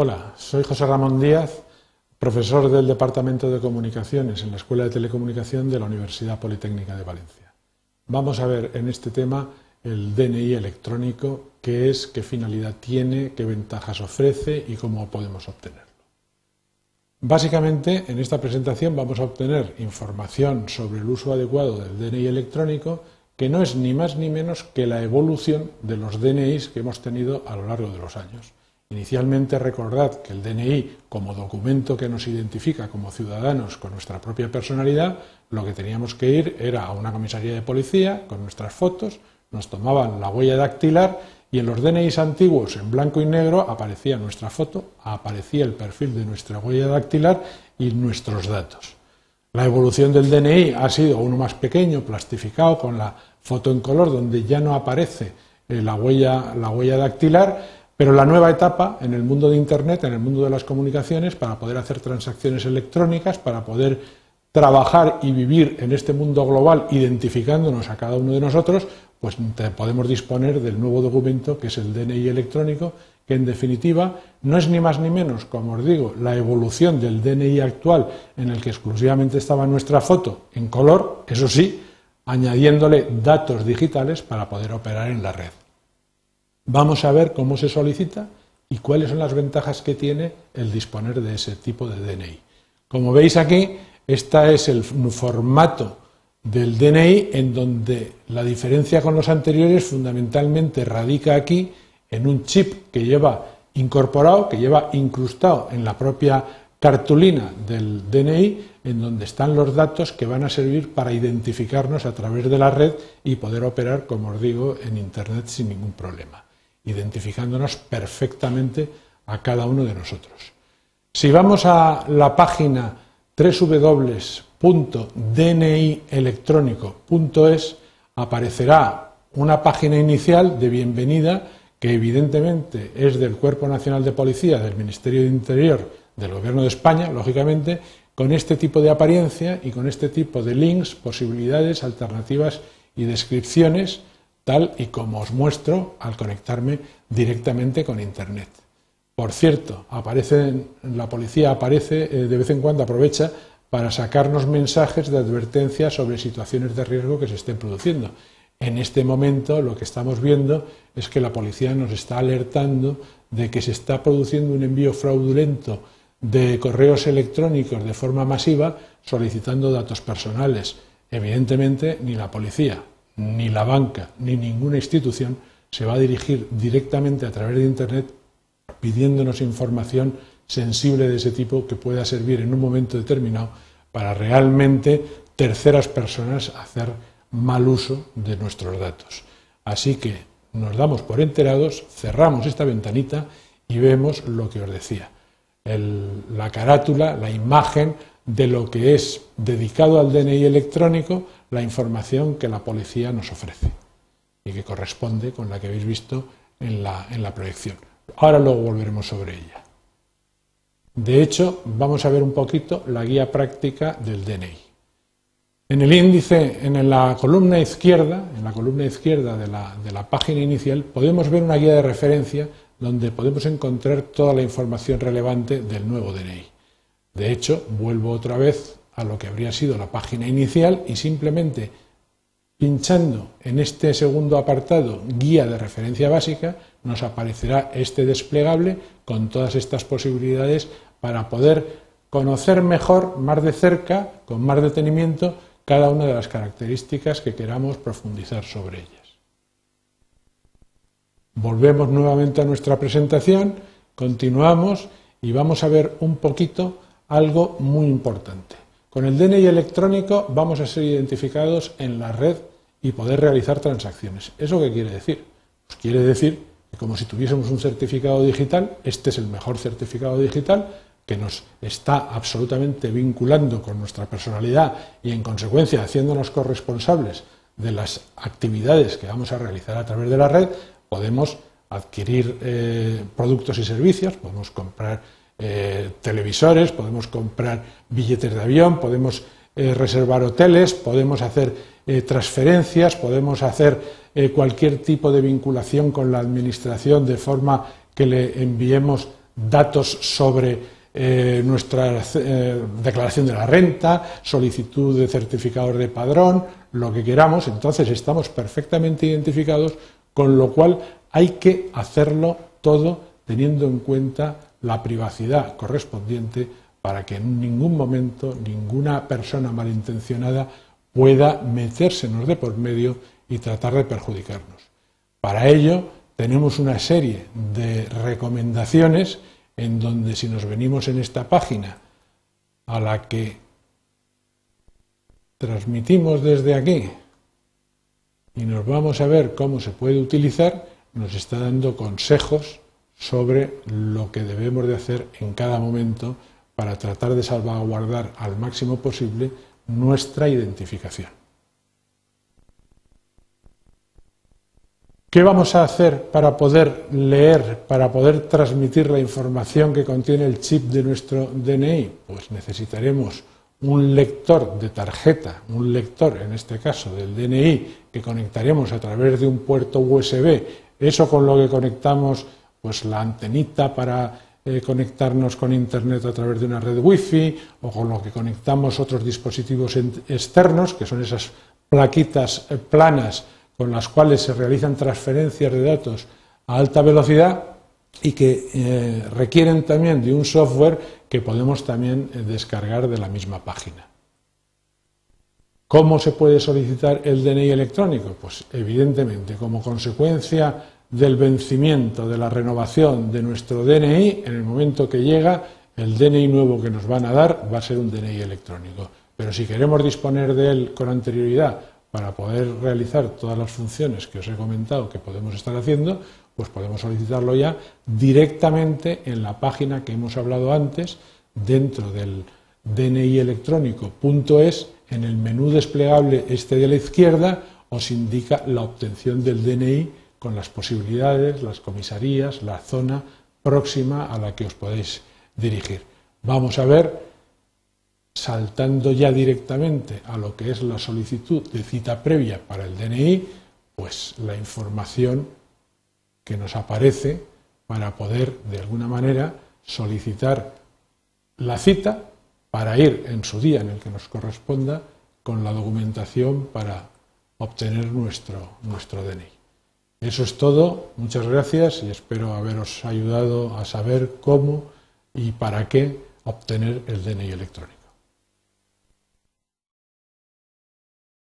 Hola, soy José Ramón Díaz, profesor del Departamento de Comunicaciones en la Escuela de Telecomunicación de la Universidad Politécnica de Valencia. Vamos a ver en este tema el DNI electrónico, qué es, qué finalidad tiene, qué ventajas ofrece y cómo podemos obtenerlo. Básicamente, en esta presentación vamos a obtener información sobre el uso adecuado del DNI electrónico, que no es ni más ni menos que la evolución de los DNIs que hemos tenido a lo largo de los años. Inicialmente recordad que el DNI, como documento que nos identifica como ciudadanos con nuestra propia personalidad, lo que teníamos que ir era a una comisaría de policía con nuestras fotos, nos tomaban la huella dactilar y en los DNIs antiguos en blanco y negro aparecía nuestra foto, aparecía el perfil de nuestra huella dactilar y nuestros datos. La evolución del DNI ha sido uno más pequeño, plastificado con la foto en color, donde ya no aparece eh, la huella, la huella dactilar, pero la nueva etapa en el mundo de Internet, en el mundo de las comunicaciones, para poder hacer transacciones electrónicas, para poder trabajar y vivir en este mundo global identificándonos a cada uno de nosotros, pues podemos disponer del nuevo documento que es el DNI electrónico, que en definitiva no es ni más ni menos, como os digo, la evolución del DNI actual en el que exclusivamente estaba nuestra foto en color, eso sí, añadiéndole datos digitales para poder operar en la red. Vamos a ver cómo se solicita y cuáles son las ventajas que tiene el disponer de ese tipo de DNI. Como veis aquí, este es el formato del DNI en donde la diferencia con los anteriores fundamentalmente radica aquí en un chip que lleva incorporado, que lleva incrustado en la propia cartulina del DNI, en donde están los datos que van a servir para identificarnos a través de la red y poder operar, como os digo, en Internet sin ningún problema identificándonos perfectamente a cada uno de nosotros. Si vamos a la página www.dnielectrónico.es, aparecerá una página inicial de bienvenida que evidentemente es del Cuerpo Nacional de Policía, del Ministerio de Interior, del Gobierno de España, lógicamente, con este tipo de apariencia y con este tipo de links, posibilidades, alternativas y descripciones tal y como os muestro al conectarme directamente con Internet. Por cierto, aparece, la policía aparece eh, de vez en cuando, aprovecha para sacarnos mensajes de advertencia sobre situaciones de riesgo que se estén produciendo. En este momento lo que estamos viendo es que la policía nos está alertando de que se está produciendo un envío fraudulento de correos electrónicos de forma masiva solicitando datos personales. Evidentemente, ni la policía ni la banca, ni ninguna institución se va a dirigir directamente a través de Internet pidiéndonos información sensible de ese tipo que pueda servir en un momento determinado para realmente terceras personas hacer mal uso de nuestros datos. Así que nos damos por enterados, cerramos esta ventanita y vemos lo que os decía. la carátula, la imagen de lo que es dedicado al DNI electrónico, la información que la policía nos ofrece y que corresponde con la que habéis visto en la, en la proyección. Ahora luego volveremos sobre ella. De hecho, vamos a ver un poquito la guía práctica del DNI. En el índice, en la columna izquierda, en la columna izquierda de la, de la página inicial, podemos ver una guía de referencia donde podemos encontrar toda la información relevante del nuevo DNI. De hecho, vuelvo otra vez a lo que habría sido la página inicial y simplemente pinchando en este segundo apartado guía de referencia básica nos aparecerá este desplegable con todas estas posibilidades para poder conocer mejor, más de cerca, con más detenimiento, cada una de las características que queramos profundizar sobre ellas. Volvemos nuevamente a nuestra presentación, continuamos y vamos a ver un poquito algo muy importante. Con el DNI electrónico vamos a ser identificados en la red y poder realizar transacciones. ¿Eso qué quiere decir? Pues quiere decir que como si tuviésemos un certificado digital, este es el mejor certificado digital que nos está absolutamente vinculando con nuestra personalidad y en consecuencia haciéndonos corresponsables de las actividades que vamos a realizar a través de la red, podemos adquirir eh, productos y servicios, podemos comprar eh, televisores, podemos comprar billetes de avión, podemos eh, reservar hoteles, podemos hacer eh, transferencias, podemos hacer cualquier tipo de vinculación con la Administración de forma que le enviemos datos sobre nuestra declaración de la renta, solicitud de certificados de padrón, lo que queramos, entonces estamos perfectamente identificados, con lo cual hay que hacerlo todo teniendo en cuenta la privacidad correspondiente para que en ningún momento ninguna persona malintencionada pueda metérsenos de por medio y tratar de perjudicarnos. Para ello tenemos una serie de recomendaciones en donde si nos venimos en esta página a la que transmitimos desde aquí y nos vamos a ver cómo se puede utilizar, nos está dando consejos sobre lo que debemos de hacer en cada momento para tratar de salvaguardar al máximo posible nuestra identificación. ¿Qué vamos a hacer para poder leer, para poder transmitir la información que contiene el chip de nuestro DNI? Pues necesitaremos un lector de tarjeta, un lector en este caso del DNI que conectaremos a través de un puerto USB, eso con lo que conectamos pues la antenita para eh, conectarnos con internet a través de una red wifi o con lo que conectamos otros dispositivos externos que son esas plaquitas eh, planas con las cuales se realizan transferencias de datos a alta velocidad y que eh, requieren también de un software que podemos también descargar de la misma página. ¿Cómo se puede solicitar el DNI electrónico? Pues evidentemente como consecuencia del vencimiento, de la renovación de nuestro DNI, en el momento que llega, el DNI nuevo que nos van a dar va a ser un DNI electrónico. Pero si queremos disponer de él con anterioridad para poder realizar todas las funciones que os he comentado que podemos estar haciendo, pues podemos solicitarlo ya directamente en la página que hemos hablado antes, dentro del DNI electrónico.es, en el menú desplegable este de la izquierda, os indica la obtención del DNI con las posibilidades, las comisarías, la zona próxima a la que os podéis dirigir. Vamos a ver saltando ya directamente a lo que es la solicitud de cita previa para el DNI, pues la información que nos aparece para poder, de alguna manera, solicitar la cita para ir en su día en el que nos corresponda con la documentación para obtener nuestro, nuestro DNI. Eso es todo, muchas gracias y espero haberos ayudado a saber cómo y para qué obtener el DNI electrónico.